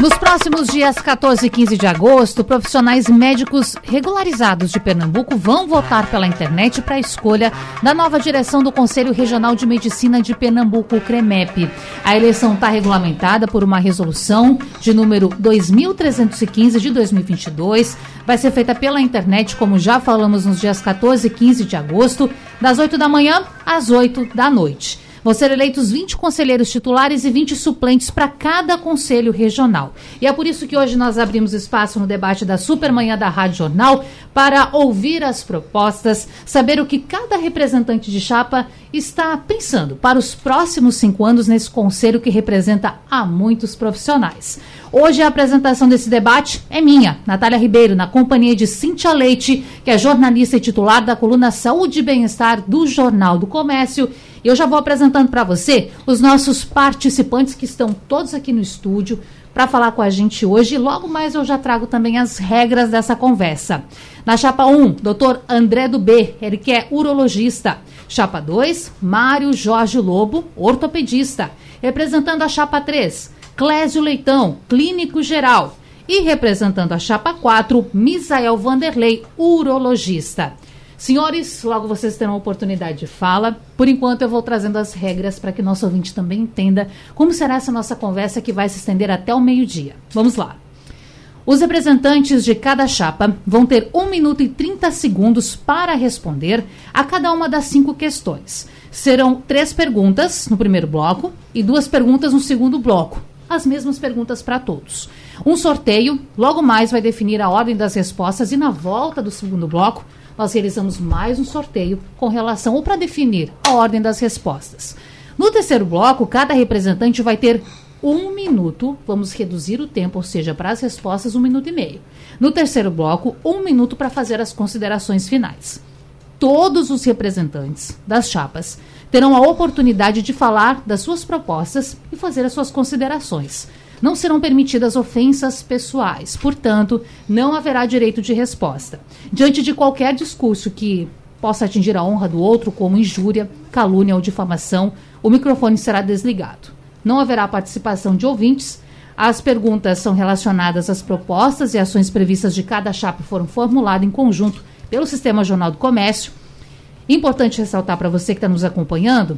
nos próximos dias 14 e 15 de agosto, profissionais médicos regularizados de Pernambuco vão votar pela internet para a escolha da nova direção do Conselho Regional de Medicina de Pernambuco, o CREMEP. A eleição está regulamentada por uma resolução de número 2315 de 2022. Vai ser feita pela internet, como já falamos nos dias 14 e 15 de agosto, das 8 da manhã às 8 da noite. Vão ser eleitos 20 conselheiros titulares e 20 suplentes para cada conselho regional. E é por isso que hoje nós abrimos espaço no debate da Supermanhã da Rádio Jornal para ouvir as propostas, saber o que cada representante de chapa está pensando para os próximos cinco anos nesse conselho que representa a muitos profissionais. Hoje a apresentação desse debate é minha, Natália Ribeiro, na companhia de Cintia Leite, que é jornalista e titular da coluna Saúde e Bem-Estar do Jornal do Comércio e eu já vou apresentando para você os nossos participantes que estão todos aqui no estúdio para falar com a gente hoje. Logo mais eu já trago também as regras dessa conversa. Na chapa 1, doutor André do B, ele que é urologista. Chapa 2, Mário Jorge Lobo, ortopedista. Representando a chapa 3, Clésio Leitão, clínico geral. E representando a chapa 4, Misael Vanderlei, urologista. Senhores, logo vocês terão a oportunidade de fala. Por enquanto, eu vou trazendo as regras para que nosso ouvinte também entenda como será essa nossa conversa que vai se estender até o meio-dia. Vamos lá. Os representantes de cada chapa vão ter 1 minuto e 30 segundos para responder a cada uma das cinco questões. Serão três perguntas no primeiro bloco e duas perguntas no segundo bloco. As mesmas perguntas para todos. Um sorteio, logo mais, vai definir a ordem das respostas e na volta do segundo bloco nós realizamos mais um sorteio com relação ou para definir a ordem das respostas. No terceiro bloco, cada representante vai ter um minuto, vamos reduzir o tempo, ou seja, para as respostas, um minuto e meio. No terceiro bloco, um minuto para fazer as considerações finais. Todos os representantes das chapas terão a oportunidade de falar das suas propostas e fazer as suas considerações. Não serão permitidas ofensas pessoais, portanto, não haverá direito de resposta. Diante de qualquer discurso que possa atingir a honra do outro, como injúria, calúnia ou difamação, o microfone será desligado. Não haverá participação de ouvintes. As perguntas são relacionadas às propostas e ações previstas de cada chapa foram formuladas em conjunto pelo Sistema Jornal do Comércio. Importante ressaltar para você que está nos acompanhando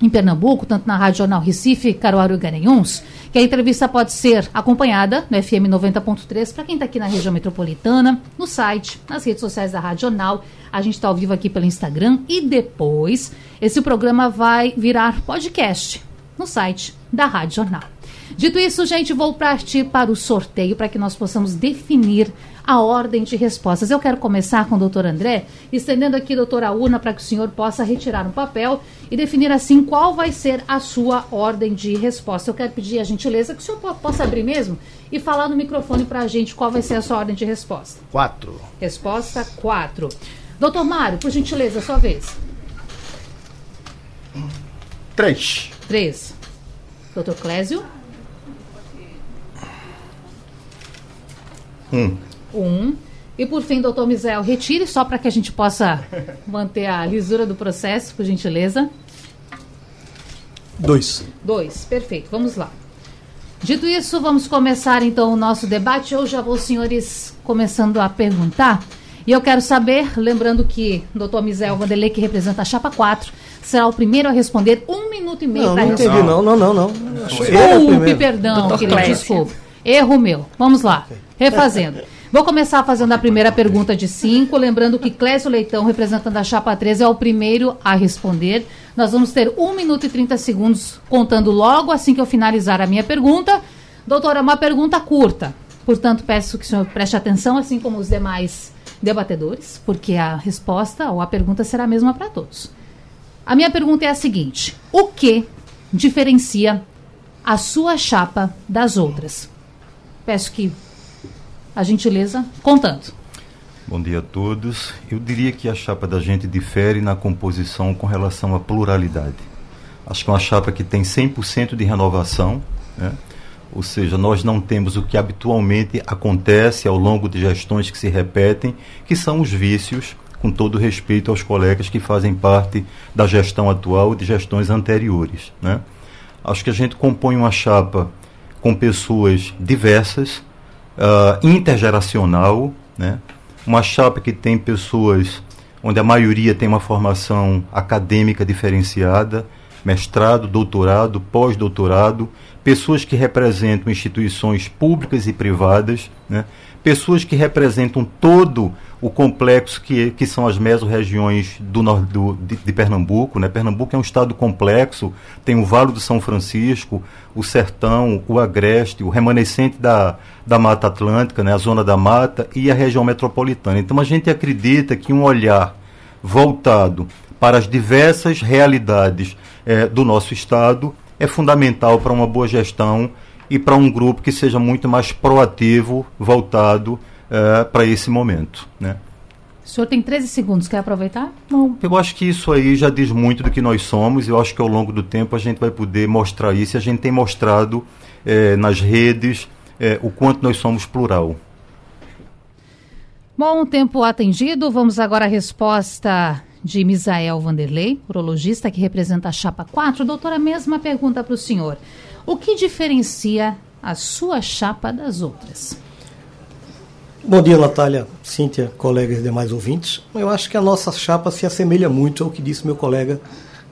em Pernambuco, tanto na Rádio Jornal Recife, Caruaru e Garanhuns, que a entrevista pode ser acompanhada no FM 90.3 para quem está aqui na região metropolitana, no site, nas redes sociais da Rádio Jornal. A gente está ao vivo aqui pelo Instagram e depois esse programa vai virar podcast no site da Rádio Jornal. Dito isso, gente, vou partir para o sorteio para que nós possamos definir a ordem de respostas. Eu quero começar com o doutor André, estendendo aqui, doutora urna, para que o senhor possa retirar um papel e definir assim qual vai ser a sua ordem de resposta. Eu quero pedir a gentileza que o senhor possa abrir mesmo e falar no microfone para a gente qual vai ser a sua ordem de resposta. Quatro. Resposta quatro. Doutor Mário, por gentileza, sua vez. Três. Três. Doutor Clésio. Um. Um. E por fim, doutor Misael, retire só para que a gente possa manter a lisura do processo, por gentileza. Dois. Dois, perfeito. Vamos lá. Dito isso, vamos começar então o nosso debate. Eu já vou, senhores, começando a perguntar. E eu quero saber, lembrando que o doutor Misael Vanderlei, que representa a Chapa 4, será o primeiro a responder um minuto e meio para responder. Não, não, não, não. Desculpe, perdão, querido, desculpe. Erro meu. Vamos lá. Refazendo. Vou começar fazendo a primeira pergunta de cinco, lembrando que Clésio Leitão, representando a Chapa 13, é o primeiro a responder. Nós vamos ter 1 minuto e 30 segundos, contando logo assim que eu finalizar a minha pergunta. Doutora, uma pergunta curta. Portanto, peço que o senhor preste atenção, assim como os demais debatedores, porque a resposta ou a pergunta será a mesma para todos. A minha pergunta é a seguinte: o que diferencia a sua chapa das outras? Peço que a gentileza contando. Bom dia a todos. Eu diria que a chapa da gente difere na composição com relação à pluralidade. Acho que é uma chapa que tem 100% de renovação, né? ou seja, nós não temos o que habitualmente acontece ao longo de gestões que se repetem, que são os vícios, com todo respeito aos colegas que fazem parte da gestão atual e de gestões anteriores. Né? Acho que a gente compõe uma chapa com pessoas diversas, uh, intergeracional, né? uma chapa que tem pessoas onde a maioria tem uma formação acadêmica diferenciada, mestrado, doutorado, pós-doutorado, pessoas que representam instituições públicas e privadas, né? Pessoas que representam todo o complexo que, que são as mesorregiões do, do, de, de Pernambuco. Né? Pernambuco é um estado complexo, tem o Vale do São Francisco, o Sertão, o Agreste, o remanescente da, da Mata Atlântica, né? a Zona da Mata e a região metropolitana. Então a gente acredita que um olhar voltado para as diversas realidades eh, do nosso estado é fundamental para uma boa gestão e para um grupo que seja muito mais proativo, voltado uh, para esse momento. Né? O senhor tem 13 segundos, quer aproveitar? Não, eu acho que isso aí já diz muito do que nós somos. Eu acho que ao longo do tempo a gente vai poder mostrar isso. E a gente tem mostrado eh, nas redes eh, o quanto nós somos plural. Bom, tempo atendido. Vamos agora à resposta de Misael Vanderlei, urologista que representa a Chapa 4. Doutora, mesma pergunta para o senhor. O que diferencia a sua chapa das outras? Bom dia, Natália, Cíntia, colegas e demais ouvintes. Eu acho que a nossa chapa se assemelha muito ao que disse meu colega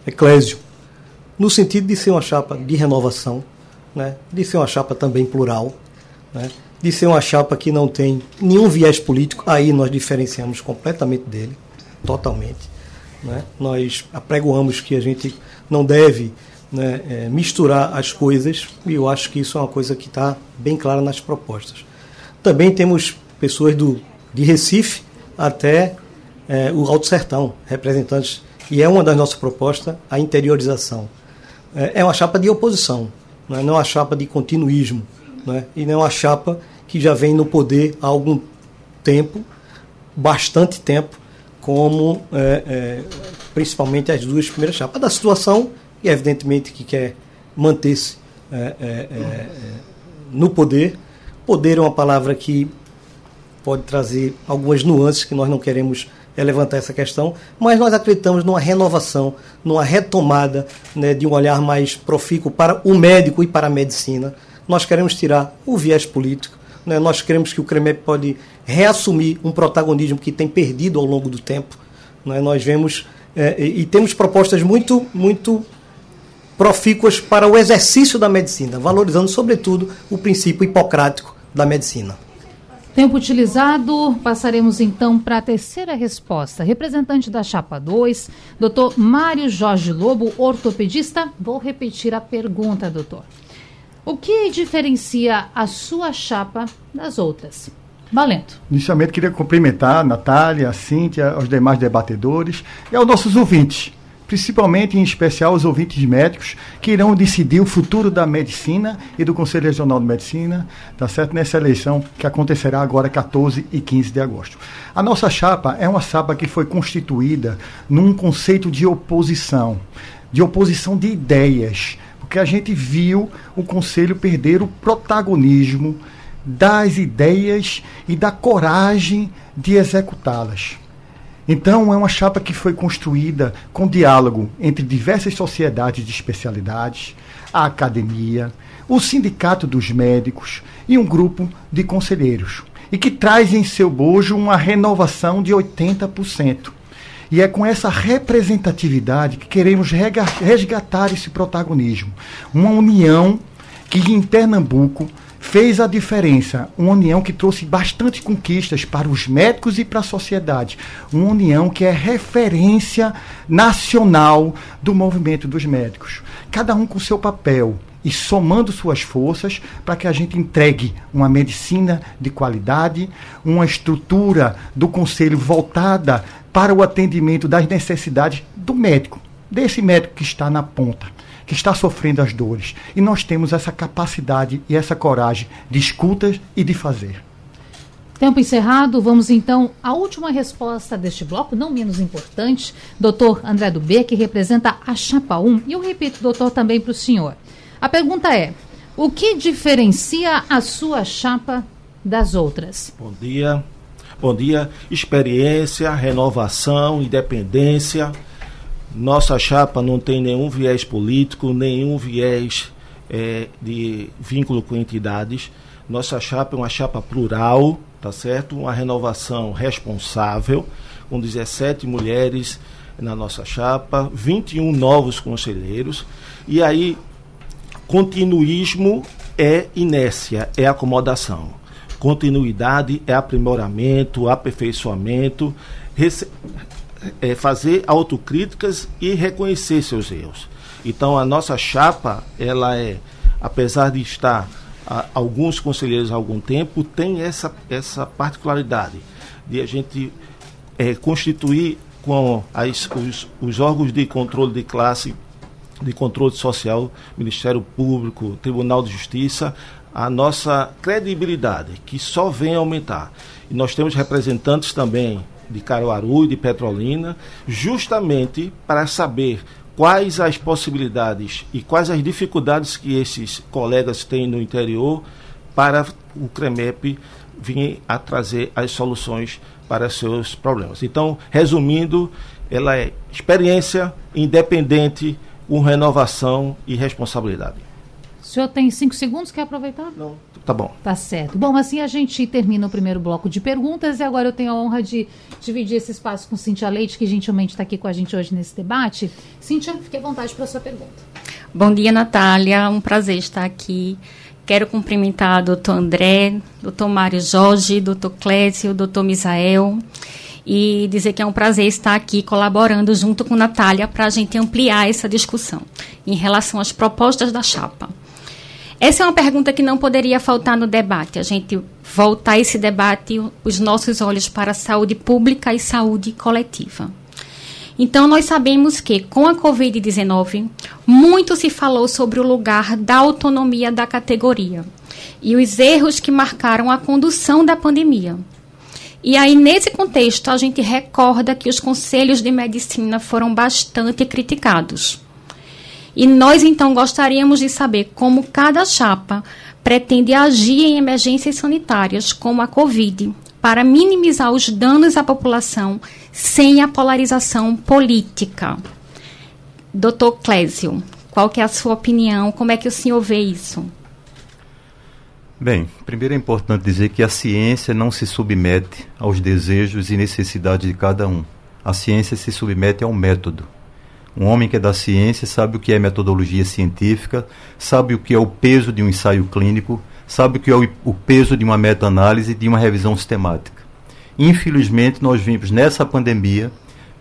Eclésio, no sentido de ser uma chapa de renovação, né? de ser uma chapa também plural, né? de ser uma chapa que não tem nenhum viés político, aí nós diferenciamos completamente dele, totalmente. Né? Nós apregoamos que a gente não deve né, é, misturar as coisas, e eu acho que isso é uma coisa que está bem clara nas propostas. Também temos pessoas do, de Recife até é, o Alto Sertão, representantes, e é uma das nossas propostas a interiorização. É, é uma chapa de oposição, não é, não uma chapa de continuismo, não é, e não é uma chapa que já vem no poder há algum tempo, bastante tempo, como é, é, principalmente as duas primeiras chapas da situação, e evidentemente que quer manter-se é, é, é, no poder. Poder é uma palavra que pode trazer algumas nuances que nós não queremos é levantar essa questão, mas nós acreditamos numa renovação, numa retomada né, de um olhar mais profícuo para o médico e para a medicina. Nós queremos tirar o viés político, né, nós queremos que o CREMEP pode reassumir um protagonismo que tem perdido ao longo do tempo. Né, nós vemos é, e, e temos propostas muito, muito profícuas para o exercício da medicina, valorizando, sobretudo, o princípio hipocrático da medicina. Tempo utilizado, passaremos então para a terceira resposta. Representante da Chapa 2, doutor Mário Jorge Lobo, ortopedista. Vou repetir a pergunta, doutor. O que diferencia a sua chapa das outras? Valendo. Inicialmente, queria cumprimentar a Natália, a Cíntia, aos demais debatedores e aos nossos ouvintes principalmente em especial os ouvintes médicos que irão decidir o futuro da medicina e do Conselho Regional de Medicina, tá certo? Nessa eleição que acontecerá agora 14 e 15 de agosto. A nossa chapa é uma chapa que foi constituída num conceito de oposição, de oposição de ideias, porque a gente viu o Conselho perder o protagonismo das ideias e da coragem de executá-las. Então, é uma chapa que foi construída com diálogo entre diversas sociedades de especialidades, a academia, o sindicato dos médicos e um grupo de conselheiros, e que traz em seu bojo uma renovação de 80%. E é com essa representatividade que queremos resgatar esse protagonismo. Uma união que em Pernambuco fez a diferença. Uma união que trouxe bastante conquistas para os médicos e para a sociedade. Uma união que é referência nacional do movimento dos médicos. Cada um com seu papel e somando suas forças para que a gente entregue uma medicina de qualidade, uma estrutura do conselho voltada para o atendimento das necessidades do médico, desse médico que está na ponta que está sofrendo as dores. E nós temos essa capacidade e essa coragem de escutas e de fazer. Tempo encerrado, vamos então à última resposta deste bloco, não menos importante, doutor André Dubê, que representa a Chapa 1. E eu repito, doutor, também para o senhor. A pergunta é: o que diferencia a sua chapa das outras? Bom dia. Bom dia. Experiência, renovação, independência. Nossa chapa não tem nenhum viés político, nenhum viés é, de vínculo com entidades. Nossa chapa é uma chapa plural, tá certo? Uma renovação responsável, com 17 mulheres na nossa chapa, 21 novos conselheiros. E aí, continuismo é inércia, é acomodação. Continuidade é aprimoramento, aperfeiçoamento, é fazer autocríticas e reconhecer seus erros. Então a nossa chapa, ela é, apesar de estar alguns conselheiros há algum tempo tem essa, essa particularidade de a gente é, constituir com as, os, os órgãos de controle de classe, de controle social, Ministério Público, Tribunal de Justiça, a nossa credibilidade, que só vem aumentar. E nós temos representantes também de Caruaru e de Petrolina, justamente para saber quais as possibilidades e quais as dificuldades que esses colegas têm no interior para o CREMEP vir a trazer as soluções para seus problemas. Então, resumindo, ela é experiência independente, com renovação e responsabilidade. O senhor tem cinco segundos, quer aproveitar? Não, tá bom. Tá certo. Bom, assim a gente termina o primeiro bloco de perguntas e agora eu tenho a honra de dividir esse espaço com Cintia Leite, que gentilmente está aqui com a gente hoje nesse debate. Cintia, fique à vontade para a sua pergunta. Bom dia, Natália. Um prazer estar aqui. Quero cumprimentar o doutor André, doutor Mário Jorge, doutor Clésio, doutor Misael e dizer que é um prazer estar aqui colaborando junto com Natália para a gente ampliar essa discussão em relação às propostas da chapa. Essa é uma pergunta que não poderia faltar no debate. A gente voltar esse debate, os nossos olhos para a saúde pública e saúde coletiva. Então, nós sabemos que, com a Covid-19, muito se falou sobre o lugar da autonomia da categoria e os erros que marcaram a condução da pandemia. E aí, nesse contexto, a gente recorda que os conselhos de medicina foram bastante criticados. E nós então gostaríamos de saber como cada chapa pretende agir em emergências sanitárias, como a Covid, para minimizar os danos à população sem a polarização política. Doutor Clésio, qual que é a sua opinião? Como é que o senhor vê isso? Bem, primeiro é importante dizer que a ciência não se submete aos desejos e necessidades de cada um. A ciência se submete ao método. Um homem que é da ciência sabe o que é metodologia científica, sabe o que é o peso de um ensaio clínico, sabe o que é o, o peso de uma meta-análise e de uma revisão sistemática. Infelizmente, nós vimos nessa pandemia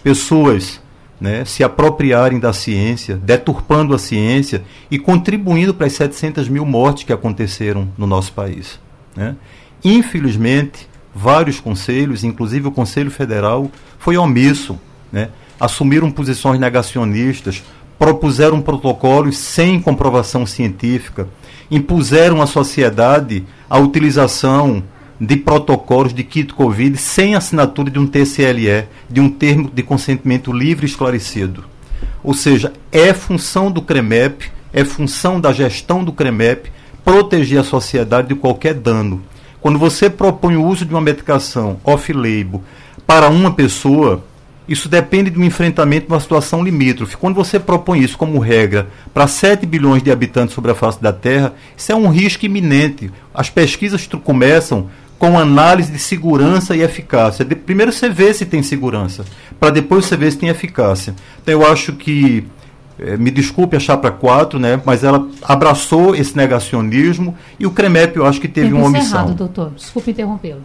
pessoas né, se apropriarem da ciência, deturpando a ciência e contribuindo para as 700 mil mortes que aconteceram no nosso país. Né. Infelizmente, vários conselhos, inclusive o Conselho Federal, foi omisso. Né, assumiram posições negacionistas, propuseram protocolos sem comprovação científica, impuseram à sociedade a utilização de protocolos de kit Covid sem assinatura de um TCLE, de um termo de consentimento livre e esclarecido. Ou seja, é função do CREMEP, é função da gestão do CREMEP proteger a sociedade de qualquer dano. Quando você propõe o uso de uma medicação off-label para uma pessoa, isso depende de um enfrentamento de uma situação limítrofe. Quando você propõe isso como regra para 7 bilhões de habitantes sobre a face da Terra, isso é um risco iminente. As pesquisas começam com análise de segurança e eficácia. De, primeiro você vê se tem segurança, para depois você ver se tem eficácia. Então eu acho que, eh, me desculpe a Chapra 4, né, mas ela abraçou esse negacionismo e o CREMEP eu acho que teve Tempo uma omissão. Errado, doutor. Desculpe interrompê-lo.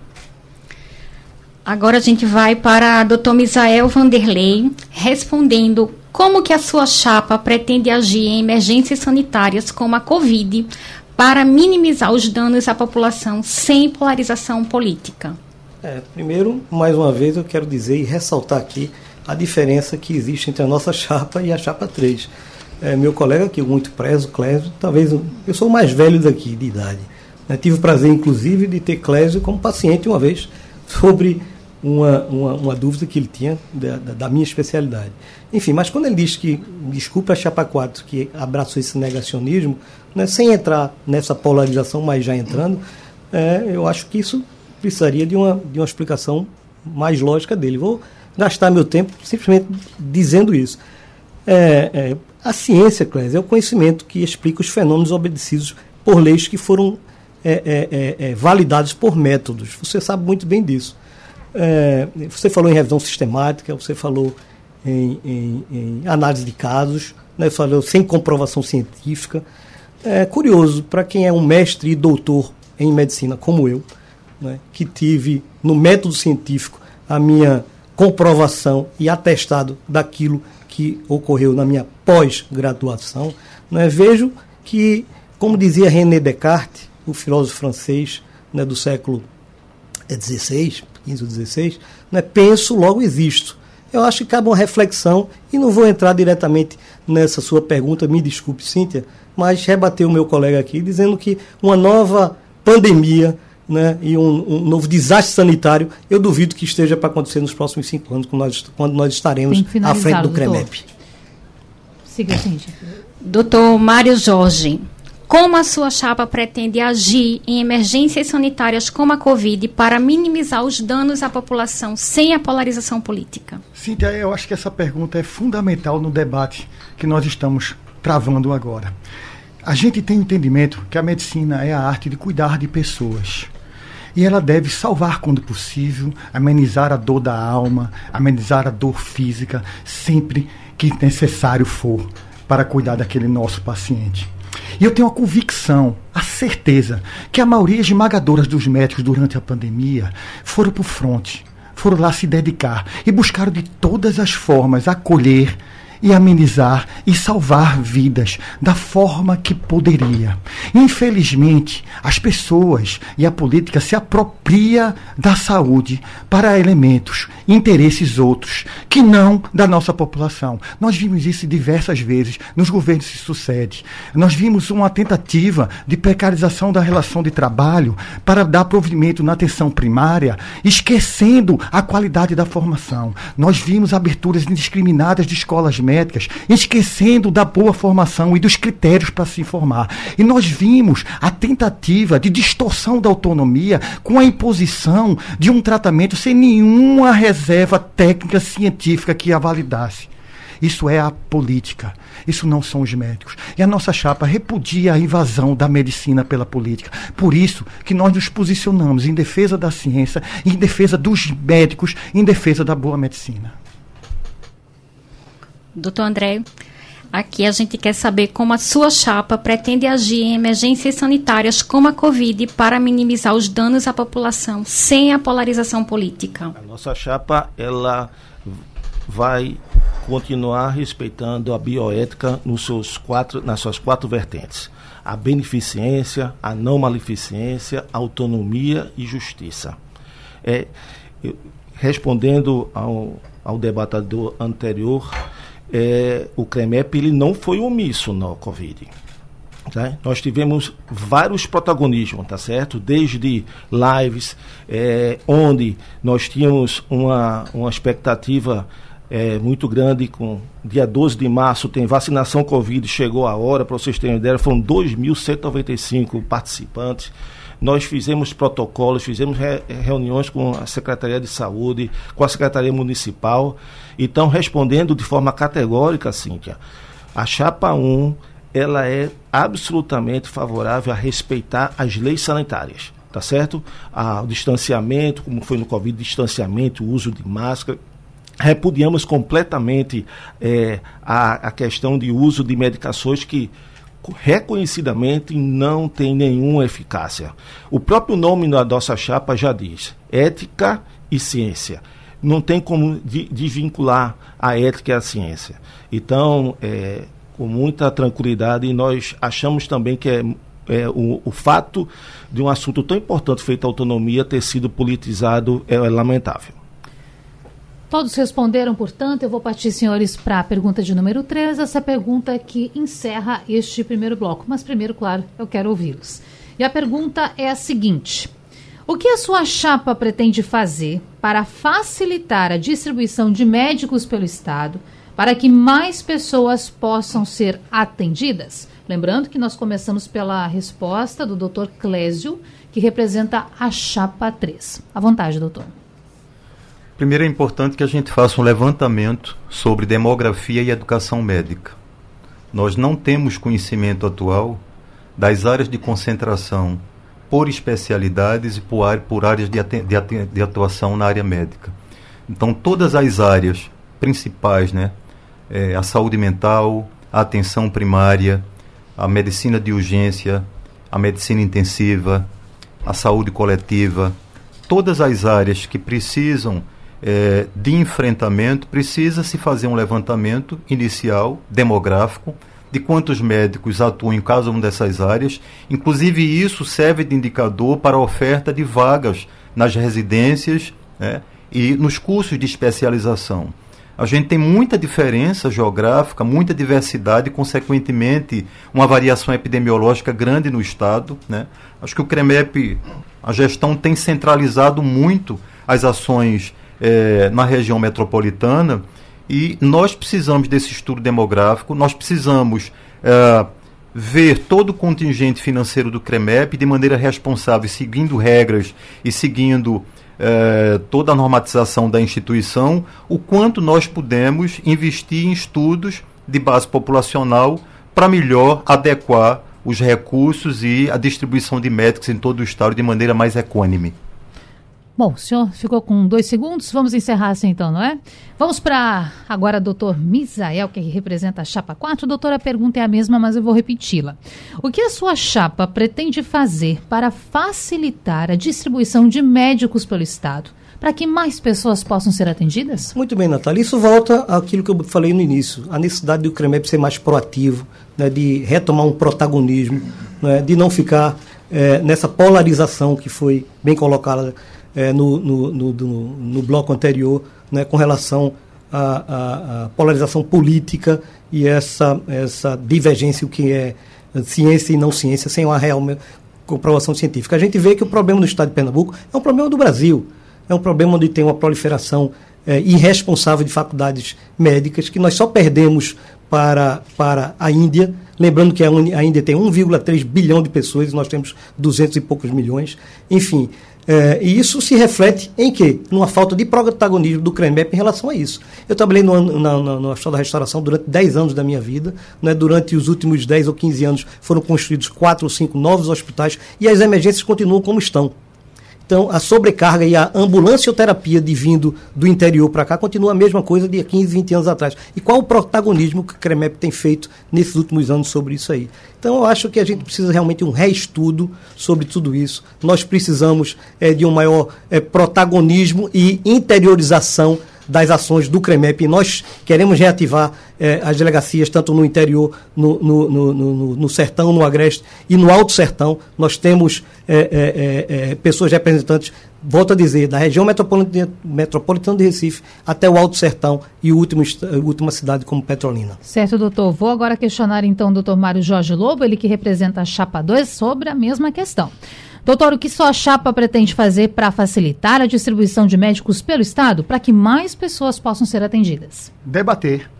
Agora a gente vai para Dr. Misael Vanderlei, respondendo como que a sua chapa pretende agir em emergências sanitárias como a Covid para minimizar os danos à população sem polarização política. É, primeiro, mais uma vez, eu quero dizer e ressaltar aqui a diferença que existe entre a nossa chapa e a chapa 3. É, meu colega aqui, muito prezo, Clésio, talvez eu sou o mais velho daqui de idade, Né? Tive o prazer, inclusive, de ter Clésio como paciente uma vez sobre uma, uma, uma dúvida que ele tinha da, da, minha especialidade. Enfim, mas quando ele diz que, desculpa a Chapa 4, que abraçou esse negacionismo, né, sem entrar nessa polarização, mas já entrando, é, eu acho que isso precisaria de uma, de uma explicação mais lógica dele. Vou gastar meu tempo simplesmente dizendo isso. É, é, a ciência, Clésio, é o conhecimento que explica os fenômenos obedecidos por leis que foram é, é, é validados por métodos. Você sabe muito bem disso. Você falou em revisão sistemática, você falou em, em, em análise de casos, né, falou sem comprovação científica. É curioso, para quem é um mestre e doutor em medicina como eu, né, que tive no método científico a minha comprovação e atestado daquilo que ocorreu na minha pós-graduação, né, vejo que, como dizia René Descartes, o filósofo francês né, do século XVI, XV ou XVI, né, penso, logo existo. Eu acho que cabe uma reflexão e não vou entrar diretamente nessa sua pergunta, me desculpe, Cíntia, mas rebateu o meu colega aqui dizendo que uma nova pandemia né, e um, um, novo desastre sanitário, eu duvido que esteja para acontecer nos próximos cinco anos, quando nós, quando nós estaremos à frente do CREMEP. Siga, gente. Doutor Mário Jorge, como a sua chapa pretende agir em emergências sanitárias como a Covid para minimizar os danos à população sem a polarização política? Cíntia, eu acho que essa pergunta é fundamental no debate que nós estamos travando agora. A gente tem entendimento que a medicina é a arte de cuidar de pessoas. E ela deve salvar quando possível, amenizar a dor da alma, amenizar a dor física, sempre que necessário for, para cuidar daquele nosso paciente. E eu tenho a convicção, a certeza, que a maioria esmagadora dos médicos durante a pandemia foram para o fronte, foram lá se dedicar e buscaram de todas as formas acolher e amenizar e salvar vidas da forma que poderia. Infelizmente, as pessoas e a política se apropria da saúde para elementos, interesses outros, que não da nossa população. Nós vimos isso diversas vezes nos governos que se sucedem. Nós vimos uma tentativa de precarização da relação de trabalho para dar provimento na atenção primária, esquecendo a qualidade da formação. Nós vimos aberturas indiscriminadas de escolas médicas médicas, esquecendo da boa formação e dos critérios para se informar. E nós vimos a tentativa de distorção da autonomia com a imposição de um tratamento sem nenhuma reserva técnica científica que a validasse. Isso é a política. Isso não são os médicos. E a nossa chapa repudia a invasão da medicina pela política. Por isso que nós nos posicionamos em defesa da ciência, em defesa dos médicos, em defesa da boa medicina. Doutor André, aqui a gente quer saber como a sua chapa pretende agir em emergências sanitárias como a Covid para minimizar os danos à população sem a polarização política. A nossa chapa, ela vai continuar respeitando a bioética nos seus quatro, nas suas quatro vertentes. A beneficência, a não maleficência, autonomia e justiça. É, eu, respondendo ao, ao debatador anterior, é, o CREMEP ele não foi omisso na Covid. Tá? Nós tivemos vários protagonismos, tá certo? Desde lives, é, onde nós tínhamos uma, uma expectativa é, muito grande, com dia 12 de março tem vacinação Covid, chegou a hora, para vocês terem ideia, foram 2.195 participantes. Nós fizemos protocolos, fizemos re reuniões com a Secretaria de Saúde, com a Secretaria Municipal. Então, respondendo de forma categórica, Cíntia, a chapa 1 ela é absolutamente favorável a respeitar as leis sanitárias, tá certo? A, o distanciamento, como foi no Covid, distanciamento, uso de máscara. Repudiamos completamente é, a, a questão de uso de medicações que reconhecidamente não tem nenhuma eficácia. O próprio nome da nossa chapa já diz: ética e ciência. Não tem como desvincular a ética e a ciência. Então, é, com muita tranquilidade, nós achamos também que é, é o, o, fato de um assunto tão importante feito a autonomia ter sido politizado é, é lamentável. Todos responderam, portanto, eu vou partir, senhores, para a pergunta de número 3, essa pergunta que encerra este primeiro bloco. Mas primeiro, claro, eu quero ouvi-los. E a pergunta é a seguinte: o que a sua chapa pretende fazer para facilitar a distribuição de médicos pelo Estado, para que mais pessoas possam ser atendidas? Lembrando que nós começamos pela resposta do Dr. Clésio, que representa a chapa 3. À vontade, doutor. Primeiro é importante que a gente faça um levantamento sobre demografia e educação médica. Nós não temos conhecimento atual das áreas de concentração por especialidades e por, áreas de, de, de, atuação na área médica. Então, todas as áreas principais, né, é, a saúde mental, a atenção primária, a medicina de urgência, a medicina intensiva, a saúde coletiva, todas as áreas que precisam é, de enfrentamento, precisa se fazer um levantamento inicial, demográfico, de quantos médicos atuam em cada uma dessas áreas. Inclusive, isso serve de indicador para a oferta de vagas nas residências né, e nos cursos de especialização. A gente tem muita diferença geográfica, muita diversidade e, consequentemente, uma variação epidemiológica grande no Estado. Né? Acho que o CREMEP, a gestão tem centralizado muito as ações é, na região metropolitana e nós precisamos desse estudo demográfico, nós precisamos é, ver todo o contingente financeiro do CREMEP de maneira responsável, seguindo regras e seguindo é, toda a normatização da instituição, o quanto nós podemos investir em estudos de base populacional para melhor adequar os recursos e a distribuição de médicos em todo o estado de maneira mais equânime. Bom, o senhor ficou com dois segundos, vamos encerrar assim então, não é? Vamos para agora doutor Misael, que representa a chapa 4. Doutora, a pergunta é a mesma, mas eu vou repeti-la. O que a sua chapa pretende fazer para facilitar a distribuição de médicos pelo Estado? Para que mais pessoas possam ser atendidas? Muito bem, Natália. Isso volta àquilo que eu falei no início: a necessidade do CREMEP ser mais proativo, né, de retomar um protagonismo, né, de não ficar é, nessa polarização que foi bem colocada é, no, no, no, no, bloco anterior né, com relação à, à, polarização política e essa, essa divergência, o que é ciência e não ciência, sem uma real comprovação científica. A gente vê que o problema do Estado de Pernambuco é um problema do Brasil. É um problema onde tem uma proliferação é, irresponsável de faculdades médicas, que nós só perdemos para, para a Índia. Lembrando que a Índia tem 1,3 bilhão de pessoas e nós temos 200 e poucos milhões. Enfim, é, e isso se reflete em quê? Numa falta de protagonismo do CREMEP em relação a isso. Eu trabalhei no, na, na, Hospital da Restauração durante 10 anos da minha vida. Né? Durante os últimos 10 ou 15 anos foram construídos 4 ou 5 novos hospitais e as emergências continuam como estão. Então, a sobrecarga e a ambulancioterapia de vindo do interior para cá continua a mesma coisa de 15, 20 anos atrás. E qual o protagonismo que o CREMEP tem feito nesses últimos anos sobre isso aí? Então, eu acho que a gente precisa realmente um reestudo sobre tudo isso. Nós precisamos é, de um maior é, protagonismo e interiorização das ações do CREMEP. Nós queremos reativar eh, as delegacias, tanto no interior, no, no, no, no, Sertão, no Agreste e no Alto Sertão. Nós temos eh, eh, pessoas representantes, volto a dizer, da região metropolitana, metropolitana de Recife até o Alto Sertão e a última, última cidade como Petrolina. Certo, doutor. Vou agora questionar então o doutor Mário Jorge Lobo, ele que representa a Chapa 2, sobre a mesma questão. Doutor, o que sua chapa pretende fazer para facilitar a distribuição de médicos pelo Estado para que mais pessoas possam ser atendidas? Debater.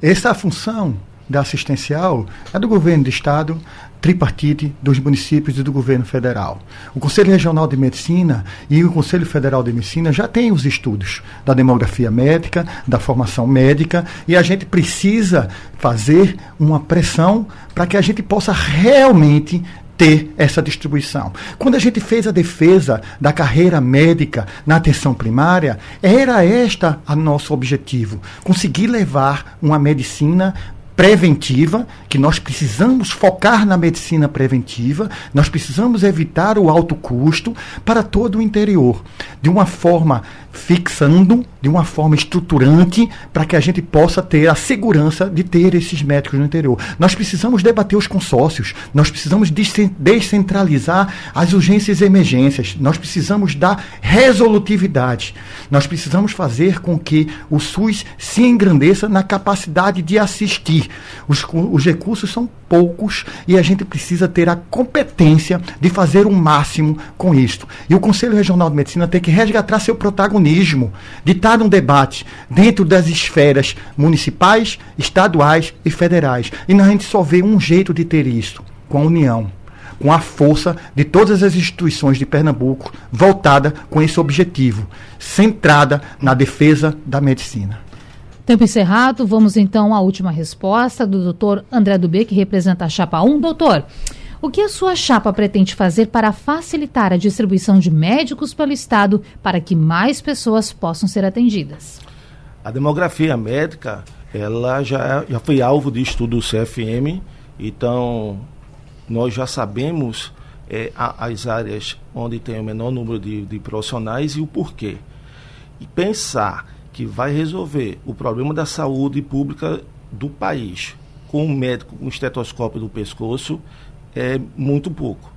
Essa função da assistencial é do governo do Estado, tripartite dos municípios e do governo federal. O Conselho Regional de Medicina e o Conselho Federal de Medicina já têm os estudos da demografia médica, da formação médica, e a gente precisa fazer uma pressão para que a gente possa realmente ter essa distribuição. Quando a gente fez a defesa da carreira médica na atenção primária, era esta a nosso objetivo, conseguir levar uma medicina preventiva, que nós precisamos focar na medicina preventiva, nós precisamos evitar o alto custo para todo o interior, de uma forma fixando, de uma forma estruturante, para que a gente possa ter a segurança de ter esses médicos no interior. Nós precisamos debater os consórcios, nós precisamos descentralizar as urgências e emergências, nós precisamos dar resolutividade, nós precisamos fazer com que o SUS se engrandeça na capacidade de assistir Os, os recursos são poucos e a gente precisa ter a competência de fazer o máximo com isto. E o Conselho Regional de Medicina tem que resgatar seu protagonismo, de estar num debate dentro das esferas municipais, estaduais e federais. E a gente só vê um jeito de ter isso, com a união com a força de todas as instituições de Pernambuco voltada com esse objetivo, centrada na defesa da medicina. Tempo encerrado, vamos então à última resposta do doutor André Dubê, que representa a chapa 1. Doutor, o que a sua chapa pretende fazer para facilitar a distribuição de médicos pelo Estado para que mais pessoas possam ser atendidas? A demografia médica, ela já, já foi alvo de estudo do CFM, então nós já sabemos é, as áreas onde tem o menor número de, de profissionais e o porquê. E pensar que vai resolver o problema da saúde pública do país com um médico com um estetoscópio no pescoço é muito pouco.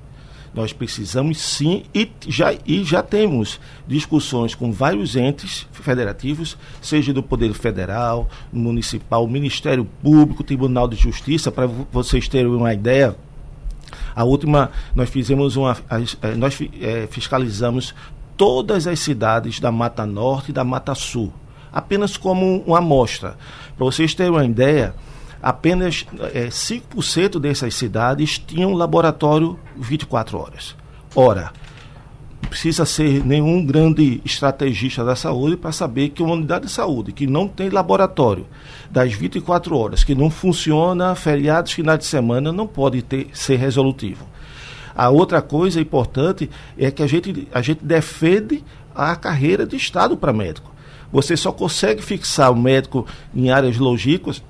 Nós precisamos sim, e já, e já temos discussões com vários entes federativos, seja do Poder Federal, Municipal, Ministério Público, Tribunal de Justiça, para vocês terem uma ideia a última, nós fizemos uma. Eh, nós é, fiscalizamos todas as cidades da Mata Norte e da Mata Sul, apenas como uma amostra. Para vocês terem uma ideia, apenas é, 5% dessas cidades tinham laboratório 24 horas. Ora, precisa ser nenhum grande estrategista da saúde para saber que uma unidade de saúde que não tem laboratório das 24 horas, que não funciona, feriados, finais de semana, não pode ter, ser resolutivo. A outra coisa importante é que a gente, a gente defende a carreira de Estado para médico. Você só consegue fixar o médico em áreas logísticas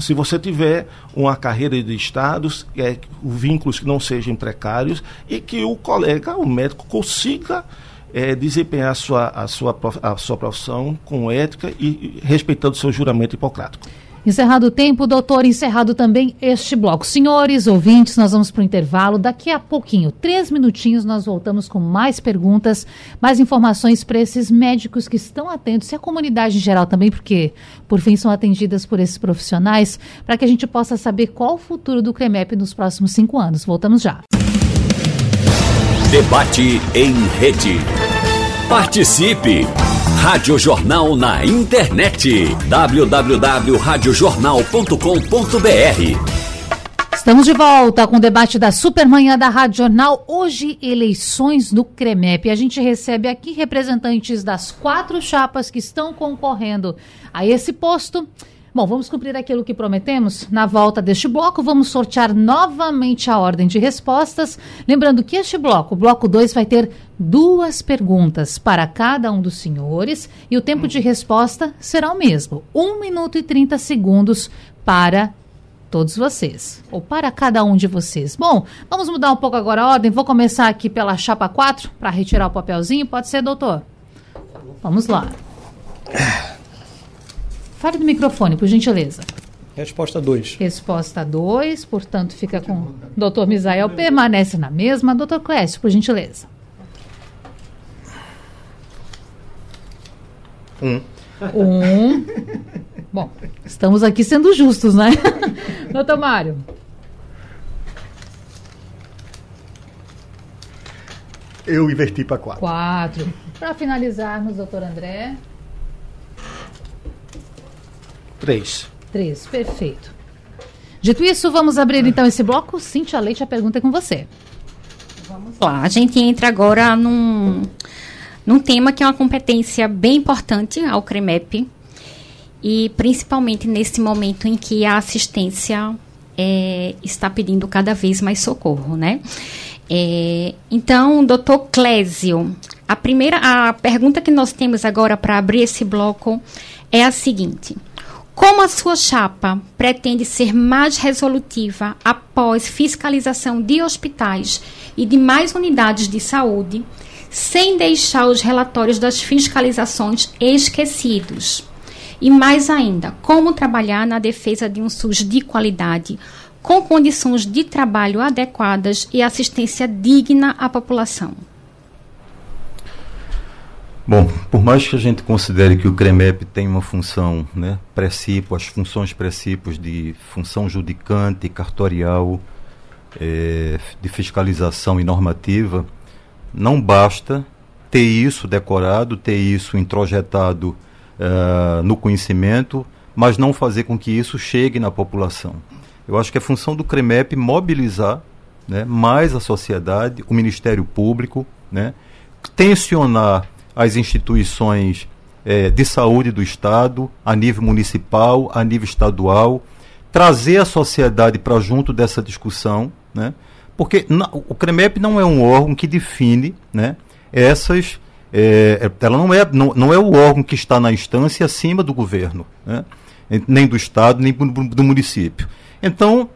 se você tiver uma carreira de estados, é, vínculos que não sejam precários e que o colega, o médico, consiga é, desempenhar a sua, a, sua, a sua profissão com ética e, respeitando seu juramento hipocrático. Encerrado o tempo, doutor, encerrado também este bloco. Senhores ouvintes, nós vamos para o intervalo. Daqui a pouquinho, três minutinhos, nós voltamos com mais perguntas, mais informações para esses médicos que estão atentos e a comunidade em geral também, porque, por fim, são atendidas por esses profissionais, para que a gente possa saber qual o futuro do CREMEP nos próximos cinco anos. Voltamos já. Debate em rede. Participe! Rádio Jornal na internet. www.radiojornal.com.br Estamos de volta com o debate da Supermanhã da Rádio Jornal. Hoje, eleições do CREMEP. A gente recebe aqui representantes das quatro chapas que estão concorrendo a esse posto. Bom, vamos cumprir aquilo que prometemos? Na volta deste bloco, vamos sortear novamente a ordem de respostas. Lembrando que este bloco, o bloco 2, vai ter duas perguntas para cada um dos senhores e o tempo de resposta será o mesmo: 1 minuto e 30 segundos para todos vocês, ou para cada um de vocês. Bom, vamos mudar um pouco agora a ordem. Vou começar aqui pela chapa 4 para retirar o papelzinho. Pode ser, doutor? Vamos lá. Fale do microfone, por gentileza. Resposta 2. Resposta 2, portanto, fica com o doutor Misael, permanece na mesma. Doutor Clécio, por gentileza. Um. Um. Bom, estamos aqui sendo justos, né? doutor Mário. Eu inverti para quatro. Quatro. Para finalizarmos, doutor André. Três. Três, perfeito. Dito isso, vamos abrir então esse bloco. Cintia Leite, a pergunta é com você. Vamos lá. A gente entra agora num, num tema que é uma competência bem importante ao CREMEP. E principalmente nesse momento em que a assistência é, está pedindo cada vez mais socorro, né? É, então, doutor Clésio, a primeira a pergunta que nós temos agora para abrir esse bloco é a seguinte. Como a sua chapa pretende ser mais resolutiva após fiscalização de hospitais e de mais unidades de saúde, sem deixar os relatórios das fiscalizações esquecidos? E mais ainda, como trabalhar na defesa de um SUS de qualidade, com condições de trabalho adequadas e assistência digna à população? Bom, por mais que a gente considere que o CREMEP tem uma função, né, precipo, as funções precipos de função judicante, cartorial, é, de fiscalização e normativa, não basta ter isso decorado, ter isso introjetado uh, no conhecimento, mas não fazer com que isso chegue na população. Eu acho que é função do CREMEP mobilizar né, mais a sociedade, o Ministério Público, né, tensionar as instituições é, de saúde do Estado, a nível municipal, a nível estadual, trazer a sociedade para junto dessa discussão, né? porque na, o CREMEP não é um órgão que define né, essas. É, ela não é, não, não é o órgão que está na instância acima do governo, né? nem do Estado, nem do, município. Então,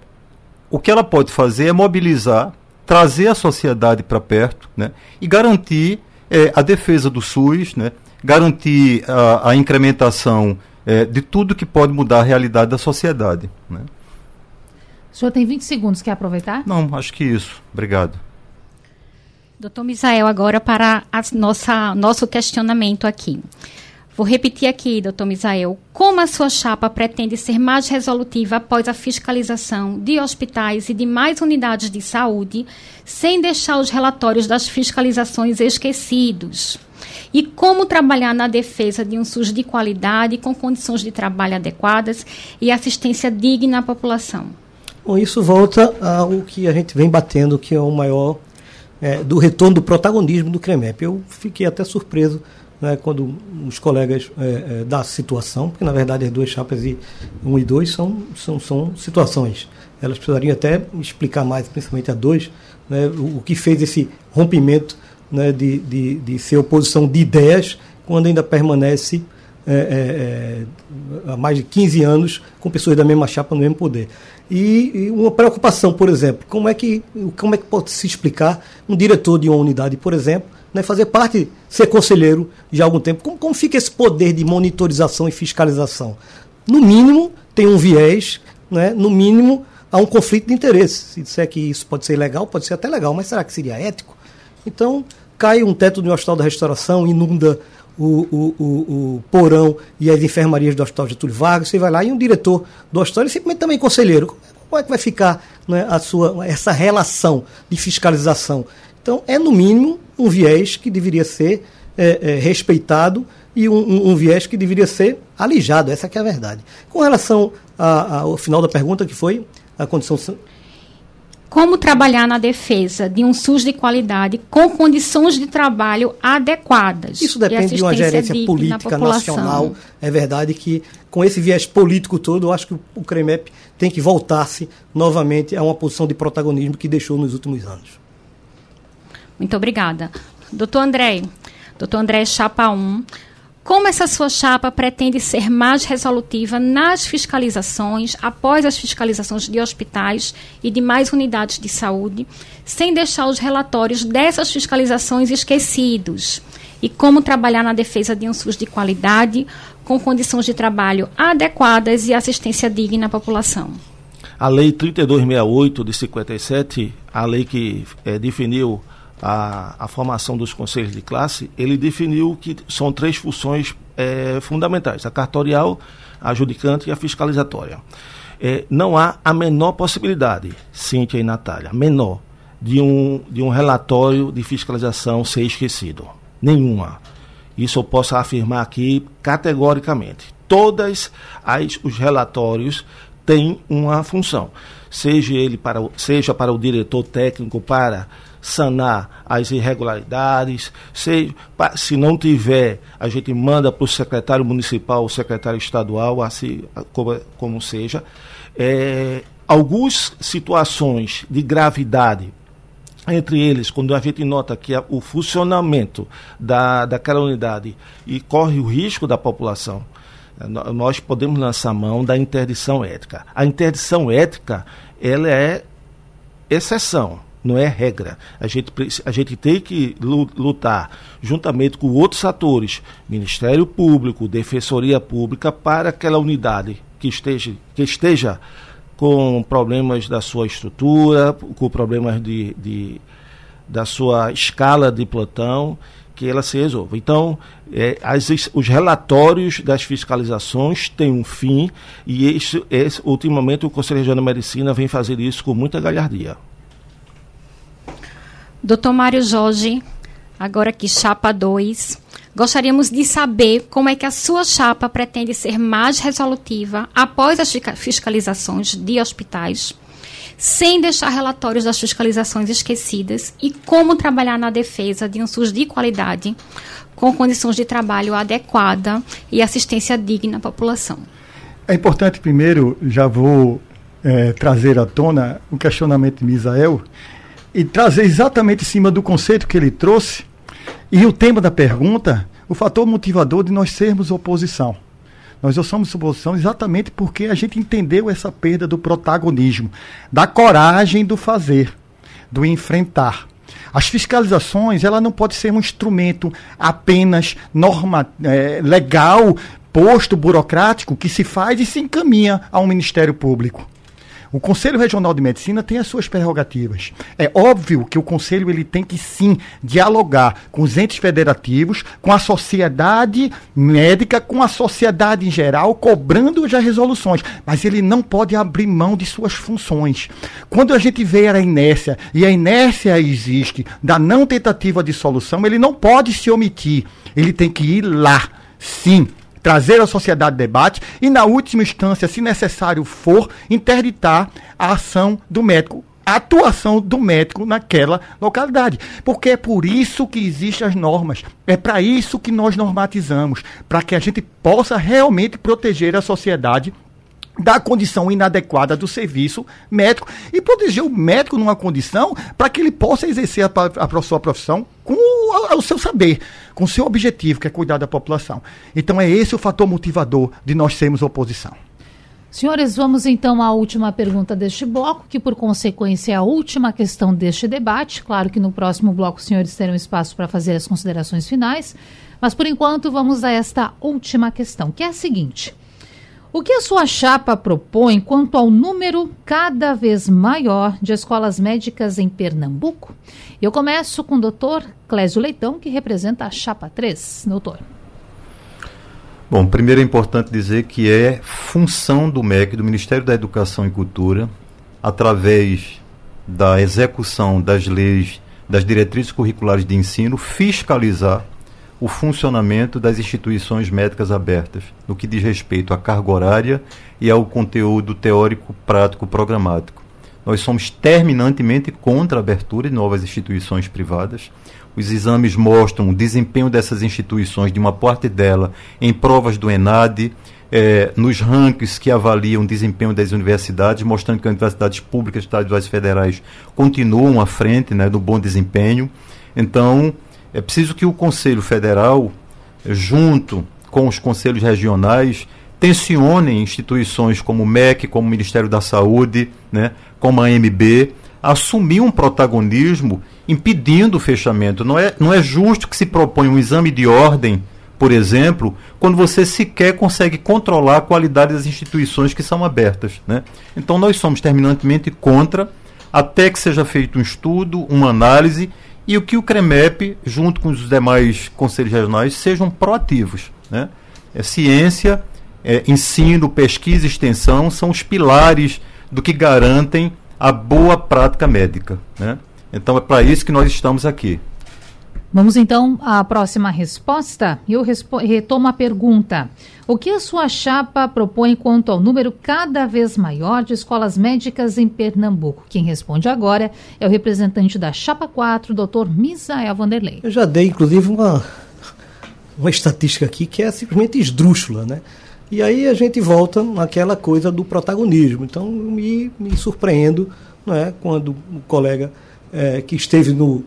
o que ela pode fazer é mobilizar, trazer a sociedade para perto né? e garantir é, a defesa do SUS, né? garantir a, a incrementação é, de tudo que pode mudar a realidade da sociedade. Né? O senhor tem 20 segundos, quer aproveitar? Não, acho que isso. Obrigado. Doutor Misael, agora para a nossa, nosso questionamento aqui. Vou repetir aqui, doutor Misael, como a sua chapa pretende ser mais resolutiva após a fiscalização de hospitais e de mais unidades de saúde, sem deixar os relatórios das fiscalizações esquecidos? E como trabalhar na defesa de um SUS de qualidade, com condições de trabalho adequadas e assistência digna à população? Bom, isso volta ao que a gente vem batendo, que é o maior é, do retorno do protagonismo do CREMEP. Eu fiquei até surpreso né, quando os colegas é, é, da situação, porque na verdade as duas chapas e 1 um e 2 são, são, são situações. Elas precisariam até explicar mais, principalmente a 2, né, o, o, que fez esse rompimento né, de, de, de ser oposição de ideias quando ainda permanece é, é, é há mais de 15 anos com pessoas da mesma chapa no mesmo poder. E, e, uma preocupação, por exemplo, como é que como é que pode se explicar um diretor de uma unidade, por exemplo, né, fazer parte, ser conselheiro de algum tempo. Como, como fica esse poder de monitorização e fiscalização? No mínimo, tem um viés, né, no mínimo, há um conflito de interesse. Se disser que isso pode ser legal, pode ser até legal, mas será que seria ético? Então, cai um teto do Hospital da Restauração, inunda o, o, o, o, porão e as enfermarias do Hospital Getúlio Vargas, você vai lá e um diretor do hospital, e simplesmente também conselheiro. Como é que vai ficar né, a sua, essa relação de fiscalização? Então, é no mínimo um viés que deveria ser é, é, respeitado e um, um, um, viés que deveria ser alijado. Essa é a verdade. Com relação a, a, ao final da pergunta, que foi a condição como trabalhar na defesa de um SUS de qualidade com condições de trabalho adequadas. Isso depende de uma gerência política nacional. É verdade que, com esse viés político todo, eu acho que o CREMEP tem que voltar-se novamente a uma posição de protagonismo que deixou nos últimos anos. Muito obrigada. Doutor André, doutor André Chapa 1, como essa sua chapa pretende ser mais resolutiva nas fiscalizações, após as fiscalizações de hospitais e de mais unidades de saúde, sem deixar os relatórios dessas fiscalizações esquecidos? E como trabalhar na defesa de um SUS de qualidade, com condições de trabalho adequadas e assistência digna à população? A Lei 3268 de 57, a lei que é, definiu a, a formação dos conselhos de classe, ele definiu que são três funções é, fundamentais: a cartorial, a adjudicante e a fiscalizatória. É, não há a menor possibilidade, Cíntia e Natália, menor, de um, de um relatório de fiscalização ser esquecido. Nenhuma. Isso eu posso afirmar aqui categoricamente. Todas as, os relatórios têm uma função, seja ele para, seja para o diretor técnico para sanar as irregularidades. Se, se não tiver, a gente manda para o secretário municipal, o secretário estadual, assim como, como seja. É, algumas situações de gravidade, entre eles, quando a gente nota que o funcionamento da, daquela unidade e corre o risco da população, nós podemos lançar mão da interdição ética. A interdição ética, ela é exceção não é regra. A gente, a gente tem que lutar juntamente com outros atores, Ministério Público, Defensoria Pública, para aquela unidade que esteja, que esteja com problemas da sua estrutura, com problemas de, de da sua escala de plantão, que ela se resolva. Então, é, as, os relatórios das fiscalizações têm um fim e esse, esse, ultimamente o Conselho Regional de Medicina vem fazer isso com muita galhardia. Doutor Mário Jorge, agora aqui, chapa 2. Gostaríamos de saber como é que a sua chapa pretende ser mais resolutiva após as fiscalizações de hospitais, sem deixar relatórios das fiscalizações esquecidas e como trabalhar na defesa de um SUS de qualidade, com condições de trabalho adequada e assistência digna à população. É importante, primeiro, já vou é, trazer à tona o questionamento de Misael e trazer exatamente em cima do conceito que ele trouxe e o tema da pergunta, o fator motivador de nós sermos oposição. Nós somos oposição exatamente porque a gente entendeu essa perda do protagonismo, da coragem do fazer, do enfrentar. As fiscalizações, ela não pode ser um instrumento apenas norma, é, legal, posto burocrático que se faz e se encaminha ao Ministério Público. O Conselho Regional de Medicina tem as suas prerrogativas. É óbvio que o Conselho ele tem que sim dialogar com os entes federativos, com a sociedade médica, com a sociedade em geral, cobrando as resoluções. Mas ele não pode abrir mão de suas funções. Quando a gente vê a inércia, e a inércia existe, da não tentativa de solução, ele não pode se omitir. Ele tem que ir lá, sim, trazer a sociedade debate e, na última instância, se necessário for, interditar a ação do médico a atuação do médico naquela localidade. Porque é por isso que existem as normas. É para isso que nós normatizamos, para que a gente possa realmente proteger a sociedade da condição inadequada do serviço médico e proteger o médico numa condição para que ele possa exercer a, a, sua profissão com o, o, seu saber, com o seu objetivo, que é cuidar da população. Então é esse o fator motivador de nós sermos oposição. Senhores, vamos então à última pergunta deste bloco, que por consequência é a última questão deste debate. Claro que no próximo bloco os senhores terão espaço para fazer as considerações finais, mas por enquanto vamos a esta última questão, que é a seguinte. O que a sua chapa propõe quanto ao número cada vez maior de escolas médicas em Pernambuco? Eu começo com o doutor Clésio Leitão, que representa a chapa 3. Doutor. Bom, primeiro é importante dizer que é função do MEC, do Ministério da Educação e Cultura, através da execução das leis, das diretrizes curriculares de ensino, fiscalizar o funcionamento das instituições médicas abertas, no que diz respeito à carga horária e ao conteúdo teórico, prático, programático. Nós somos terminantemente contra a abertura de novas instituições privadas. Os exames mostram o desempenho dessas instituições, de uma parte dela, em provas do ENAD, eh, nos rankings que avaliam o desempenho das universidades, mostrando que as universidades públicas, estaduais e federais continuam à frente né, do bom desempenho. Então, é preciso que o Conselho Federal, junto com os conselhos regionais, tensionem instituições como o MEC, como o Ministério da Saúde, né, como a AMB, assumir um protagonismo impedindo o fechamento. Não é, não é justo que se proponha um exame de ordem, por exemplo, quando você sequer consegue controlar a qualidade das instituições que são abertas. Né? Então nós somos terminantemente contra, até que seja feito um estudo, uma análise e o que o CREMEP, junto com os demais conselhos regionais, sejam proativos. Né? É ciência, é, ensino, pesquisa e extensão são os pilares do que garantem a boa prática médica. Né? Então é para isso que nós estamos aqui. Vamos então à próxima resposta. Eu retomo a pergunta. O que a sua chapa propõe quanto ao número cada vez maior de escolas médicas em Pernambuco? Quem responde agora é o representante da chapa 4, doutor Misael Vanderlei. Eu já dei, inclusive, uma, uma estatística aqui que é simplesmente esdrúxula, né? E aí a gente volta naquela coisa do protagonismo. Então, me, me surpreendo não é, quando o colega é, que esteve no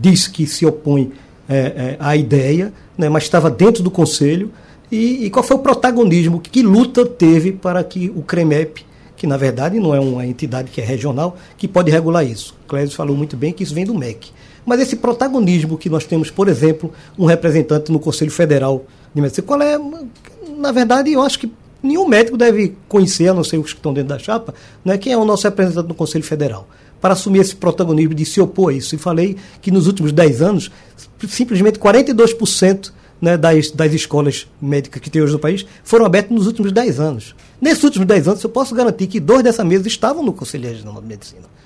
diz que se opõe é, é, à ideia, né, mas estava dentro do Conselho. E, e, qual foi o protagonismo, que luta teve para que o CREMEP, que na verdade não é uma entidade que é regional, que pode regular isso. Clésio falou muito bem que isso vem do MEC. Mas esse protagonismo que nós temos, por exemplo, um representante no Conselho Federal de Medicina, qual é, na verdade, eu acho que nenhum médico deve conhecer, a não ser os que estão dentro da chapa, né, quem é o nosso representante no Conselho Federal. Para assumir esse protagonismo de se opor a isso. E falei que nos últimos 10 anos, simplesmente 42% né, das, das escolas médicas que tem hoje no país foram abertas nos últimos 10 anos. Nesses últimos 10 anos, eu posso garantir que dois dessa mesa estavam no Conselho Regional de Medicina.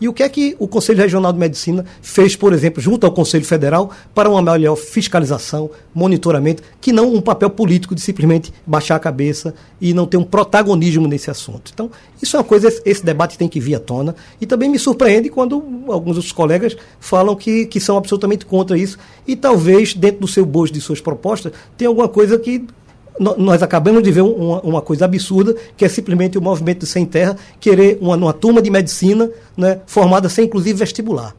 E o que é que o Conselho Regional de Medicina fez, por exemplo, junto ao Conselho Federal, para uma melhor fiscalização, monitoramento, que não um papel político de simplesmente baixar a cabeça e não ter um protagonismo nesse assunto. Então, isso é uma coisa, esse debate tem que vir à tona. E também me surpreende quando alguns dos colegas falam que, que são absolutamente contra isso. E talvez, dentro do seu bojo de suas propostas, tenha alguma coisa que nós acabamos de ver uma, uma, coisa absurda, que é simplesmente o movimento Sem Terra querer uma, uma turma de medicina né, formada sem, inclusive, vestibular.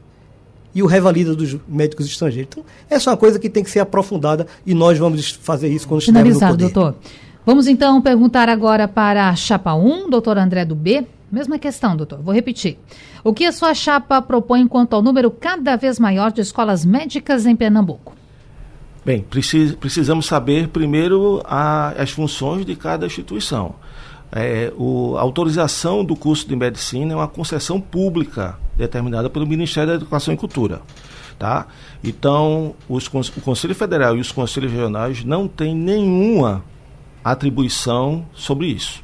E o revalida dos médicos estrangeiros. Então, essa é uma coisa que tem que ser aprofundada e nós vamos fazer isso quando estivermos no poder. doutor. Vamos então perguntar agora para a chapa 1, doutor André do B. Mesma questão, doutor. Vou repetir. O que a sua chapa propõe quanto ao número cada vez maior de escolas médicas em Pernambuco? Bem, precis, precisamos saber primeiro a, as funções de cada instituição. É, o, a autorização do curso de medicina é uma concessão pública determinada pelo Ministério da Educação e Cultura. Tá? Então, os, o Conselho Federal e os conselhos regionais não têm nenhuma atribuição sobre isso.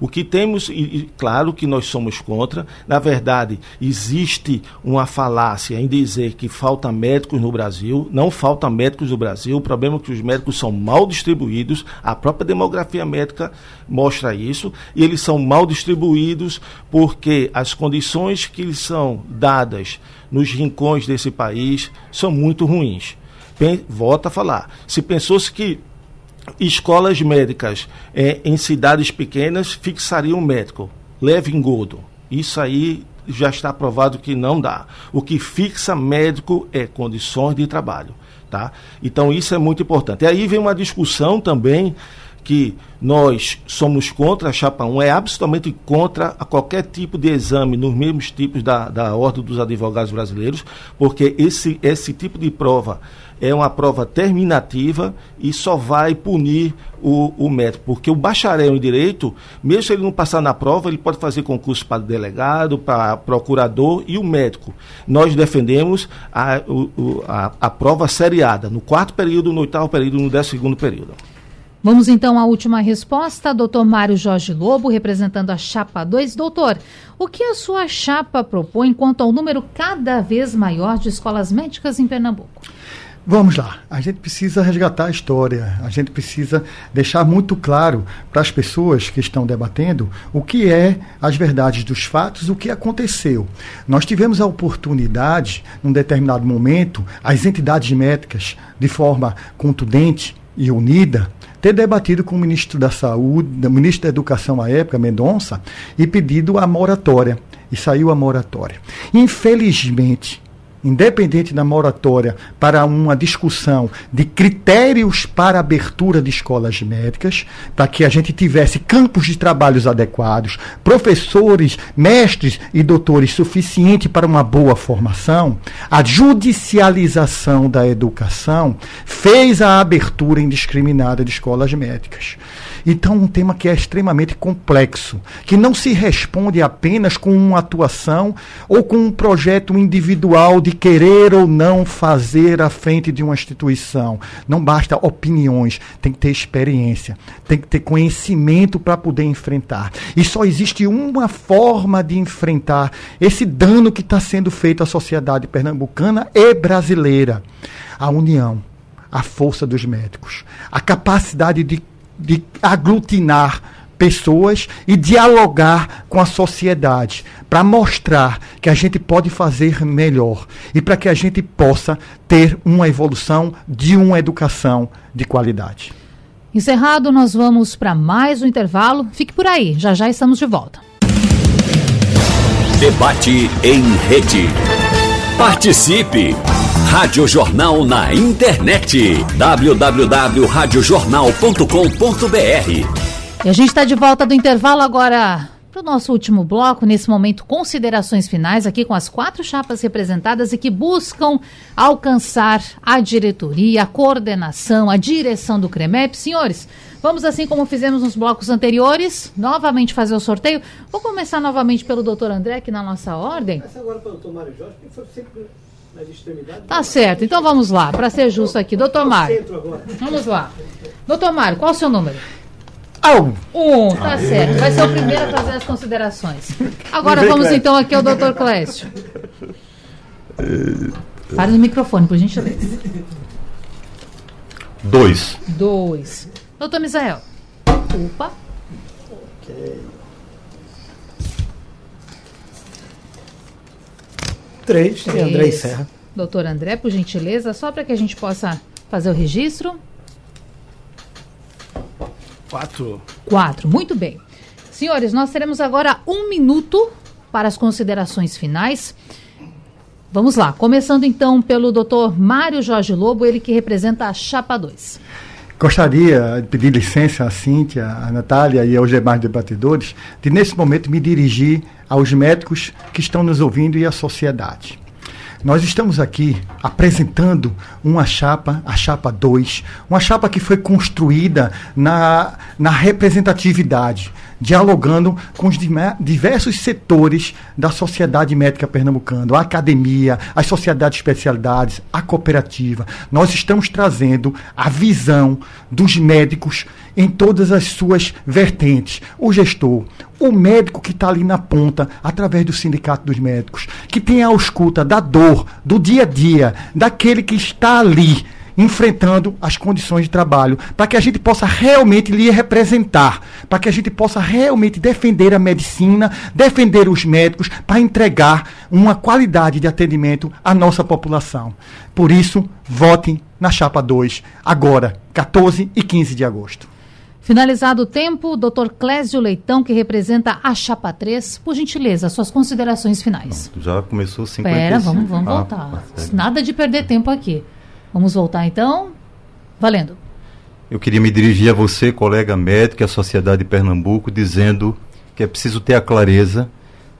O que temos, e, claro que nós somos contra, na verdade, existe uma falácia em dizer que falta médicos no Brasil, não falta médicos no Brasil, o problema é que os médicos são mal distribuídos, a própria demografia médica mostra isso, e eles são mal distribuídos porque as condições que lhes são dadas nos rincões desse país são muito ruins. Volta a falar. Se pensou-se que escolas médicas é, em cidades pequenas fixariam médico, leve engodo. Isso aí já está provado que não dá. O que fixa médico é condições de trabalho. Tá? Então isso é muito importante. E aí vem uma discussão também que nós somos contra a chapa 1, é absolutamente contra a qualquer tipo de exame nos mesmos tipos da, da Ordem dos Advogados Brasileiros, porque esse, esse tipo de prova é uma prova terminativa e só vai punir o, o médico, porque o bacharel em direito, mesmo se ele não passar na prova, ele pode fazer concurso para delegado, para procurador e o médico. Nós defendemos a, a, a prova seriada, no quarto período, no oitavo período, no décimo segundo período. Vamos então à última resposta, doutor Mário Jorge Lobo, representando a chapa 2. Doutor, o que a sua chapa propõe quanto ao número cada vez maior de escolas médicas em Pernambuco? Vamos lá, a gente precisa resgatar a história, a gente precisa deixar muito claro para as pessoas que estão debatendo o que é as verdades dos fatos, o que aconteceu. Nós tivemos a oportunidade, num determinado momento, as entidades médicas, de forma contundente e unida, ter debatido com o ministro da Saúde, o ministro da Educação à época, Mendonça, e pedido a moratória. E saiu a moratória. Infelizmente, independente da moratória, para uma discussão de critérios para abertura de escolas médicas, para que a gente tivesse campos de trabalhos adequados, professores, mestres e doutores suficientes para uma boa formação, a judicialização da educação fez a abertura indiscriminada de escolas médicas. Então, um tema que é extremamente complexo, que não se responde apenas com uma atuação ou com um projeto individual de querer ou não fazer à frente de uma instituição. Não basta opiniões, tem que ter experiência, tem que ter conhecimento para poder enfrentar. E só existe uma forma de enfrentar esse dano que está sendo feito à sociedade pernambucana e brasileira: a união a força dos médicos, a capacidade de de aglutinar pessoas e dialogar com a sociedade para mostrar que a gente pode fazer melhor e para que a gente possa ter uma evolução de uma educação de qualidade. Encerrado, nós vamos para mais um intervalo. Fique por aí, já já estamos de volta. Debate em rede. Participe! Rádio Jornal na internet. www.radiojornal.com.br E a gente está de volta do intervalo agora para o nosso último bloco, nesse momento, considerações finais aqui com as quatro chapas representadas e que buscam alcançar a diretoria, a coordenação, a direção do CREMEP. Senhores, vamos assim como fizemos nos blocos anteriores, novamente fazer o sorteio. Vou começar novamente pelo doutor André, aqui na nossa ordem. Essa agora para o doutor Mário Jorge, que foi sempre nas extremidades. Tá certo, então vamos lá, para ser justo aqui. Doutor Mário, vamos lá. Doutor Mário, qual o seu número? Um. Um, tá Aê. certo. Vai ser o primeiro a fazer as considerações. Agora vamos Clécio. então aqui ao doutor Clécio. Para no microfone, por gentileza. Dois. Dois. Doutor Misael. Opa. Ok. Três. Três. André e Serra. Doutor André, por gentileza, só para que a gente possa fazer o registro. Quatro. Quatro, muito bem. Senhores, nós teremos agora um minuto para as considerações finais. Vamos lá, começando então pelo doutor Mário Jorge Lobo, ele que representa a Chapa 2. Gostaria de pedir licença à Cíntia, à Natália e aos demais debatedores de, nesse momento, me dirigir aos médicos que estão nos ouvindo e à sociedade. Nós estamos aqui apresentando uma chapa, a chapa 2, uma chapa que foi construída na, na representatividade, dialogando com os diversos setores da sociedade médica pernambucana, a academia, as sociedades de especialidades, a cooperativa. Nós estamos trazendo a visão dos médicos em todas as suas vertentes. O gestor, o médico que está ali na ponta, através do Sindicato dos Médicos, que tem a escuta da dor, do dia a dia, daquele que está ali enfrentando as condições de trabalho, para que a gente possa realmente lhe representar, para que a gente possa realmente defender a medicina, defender os médicos, para entregar uma qualidade de atendimento à nossa população. Por isso, votem na chapa 2, agora, 14 e 15 de agosto. Finalizado o tempo, doutor Clésio Leitão, que representa a Chapa 3, por gentileza, suas considerações finais. Não, já começou 50 Espera, vamos, vamos ah, voltar. Tá Nada de perder tempo aqui. Vamos voltar então. Valendo. Eu queria me dirigir a você, colega médico e a sociedade de Pernambuco, dizendo que é preciso ter a clareza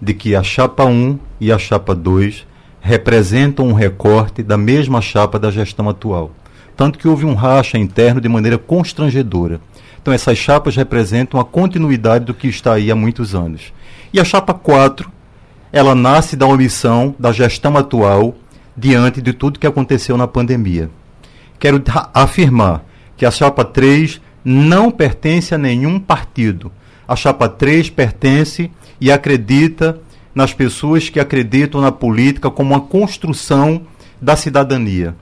de que a chapa 1 e a chapa 2 representam um recorte da mesma chapa da gestão atual. Tanto que houve um racha interno de maneira constrangedora. Então essas chapas representam a continuidade do que está aí há muitos anos. E a chapa 4, ela nasce da omissão da gestão atual diante de tudo que aconteceu na pandemia. Quero afirmar que a chapa 3 não pertence a nenhum partido. A chapa 3 pertence e acredita nas pessoas que acreditam na política como uma construção da cidadania.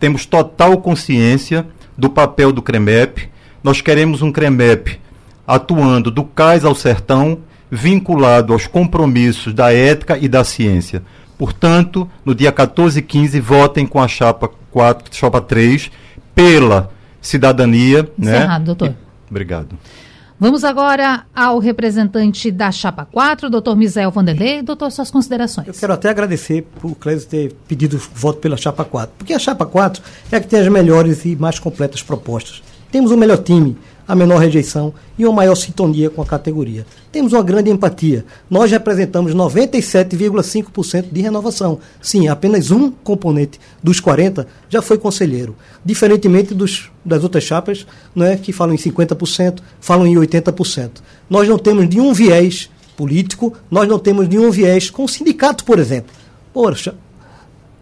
Temos total consciência do papel do CREMEP nós queremos um CREMEP atuando do cais ao sertão, vinculado aos compromissos da ética e da ciência. Portanto, no dia 14 e 15, votem com a chapa 4, chapa 3, pela cidadania. Né? Encerrado, né? doutor. E, obrigado. Vamos agora ao representante da Chapa 4, doutor Misael Vanderlei. Doutor, suas considerações. Eu quero até agradecer por Clésio ter pedido voto pela Chapa 4, porque a Chapa 4 é a que tem as melhores e mais completas propostas. Temos o melhor time, a menor rejeição e uma maior sintonia com a categoria. Temos uma grande empatia. Nós representamos 97,5% de renovação. Sim, apenas um componente dos 40 já foi conselheiro. Diferentemente dos, das outras chapas, não é, que falam em 50%, falam em 80%. Nós não temos nenhum viés político, nós não temos nenhum viés com o sindicato, por exemplo. Poxa,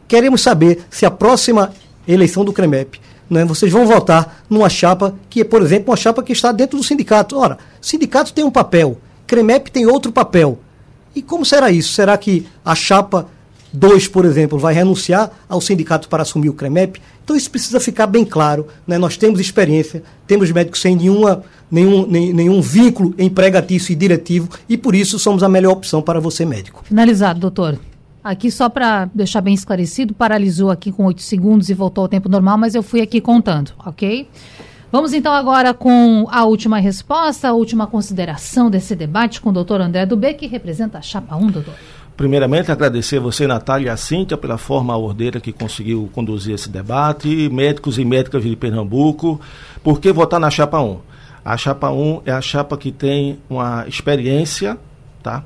queremos saber se a próxima eleição do CREMEP né, vocês vão votar numa chapa que é, por exemplo, uma chapa que está dentro do sindicato. Ora, sindicato tem um papel, CREMEP tem outro papel. E como será isso? Será que a chapa 2, por exemplo, vai renunciar ao sindicato para assumir o CREMEP? Então isso precisa ficar bem claro. Né? Nós temos experiência, temos médicos sem nenhuma, nenhum, nem, nenhum vínculo empregatício e diretivo e por isso somos a melhor opção para você, médico. Finalizado, doutor. Aqui, só para deixar bem esclarecido, paralisou aqui com oito segundos e voltou ao tempo normal, mas eu fui aqui contando, ok? Vamos então agora com a última resposta, a última consideração desse debate com o doutor André Dubé, que representa a Chapa 1, doutor. Primeiramente, agradecer a você, Natália e a Cíntia, pela forma ordeira que conseguiu conduzir esse debate, médicos e médicas de Pernambuco. Por que votar na Chapa 1? A Chapa 1 é a chapa que tem uma experiência tá?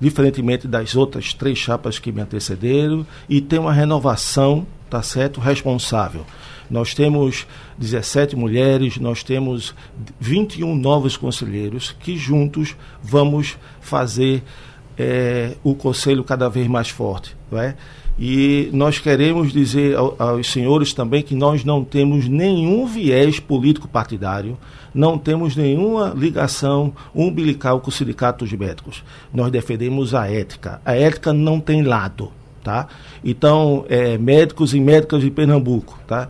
Diferentemente das outras três chapas que me antecederam, e tem uma renovação, tá certo? Responsável. Nós temos 17 mulheres, nós temos 21 novos conselheiros que juntos vamos fazer é, o conselho cada vez mais forte. Não é? E nós queremos dizer ao, aos senhores também que nós não temos nenhum viés político partidário, não temos nenhuma ligação umbilical com o sindicato dos médicos. Nós defendemos a ética. A ética não tem lado, tá? Então, é, médicos e médicas de Pernambuco, tá?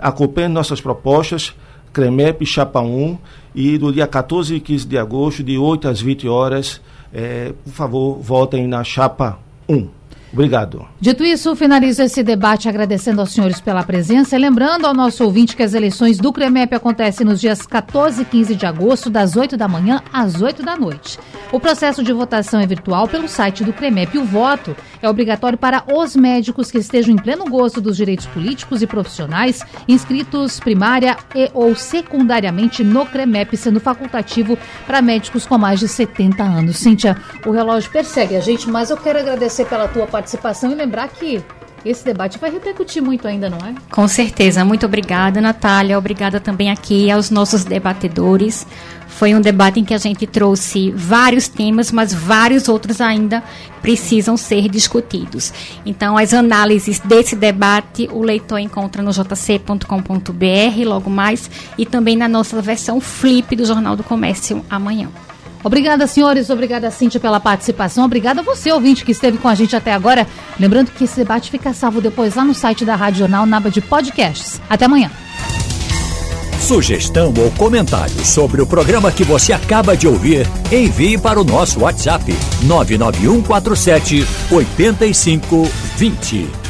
Acompanhe nossas propostas, CREMEP Chapa 1, e do dia 14 e 15 de agosto, de 8 às 20 horas, é, por favor, votem na Chapa 1. Obrigado. Dito isso, finalizo esse debate agradecendo aos senhores pela presença lembrando ao nosso ouvinte que as eleições do CREMEP acontecem nos dias 14 e 15 de agosto, das 8 da manhã às 8 da noite. O processo de votação é virtual pelo site do CREMEP. O voto é obrigatório para os médicos que estejam em pleno gozo dos direitos políticos e profissionais inscritos primária e ou secundariamente no CREMEP, sendo facultativo para médicos com mais de 70 anos. Cíntia, o relógio persegue a gente, mas eu quero agradecer pela tua participação participação e lembrar que esse debate vai repercutir muito ainda, não é? Com certeza. Muito obrigada, Natália. Obrigada também aqui aos nossos debatedores. Foi um debate em que a gente trouxe vários temas, mas vários outros ainda precisam ser discutidos. Então, as análises desse debate o leitor encontra no jc.com.br logo mais e também na nossa versão flip do Jornal do Comércio amanhã. Obrigada, senhores. Obrigada, Cíntia, pela participação. Obrigada a você, ouvinte, que esteve com a gente até agora. Lembrando que esse debate fica salvo depois lá no site da Rádio Jornal, na aba de podcasts. Até amanhã. Sugestão ou comentário sobre o programa que você acaba de ouvir, envie para o nosso WhatsApp 99147 8520.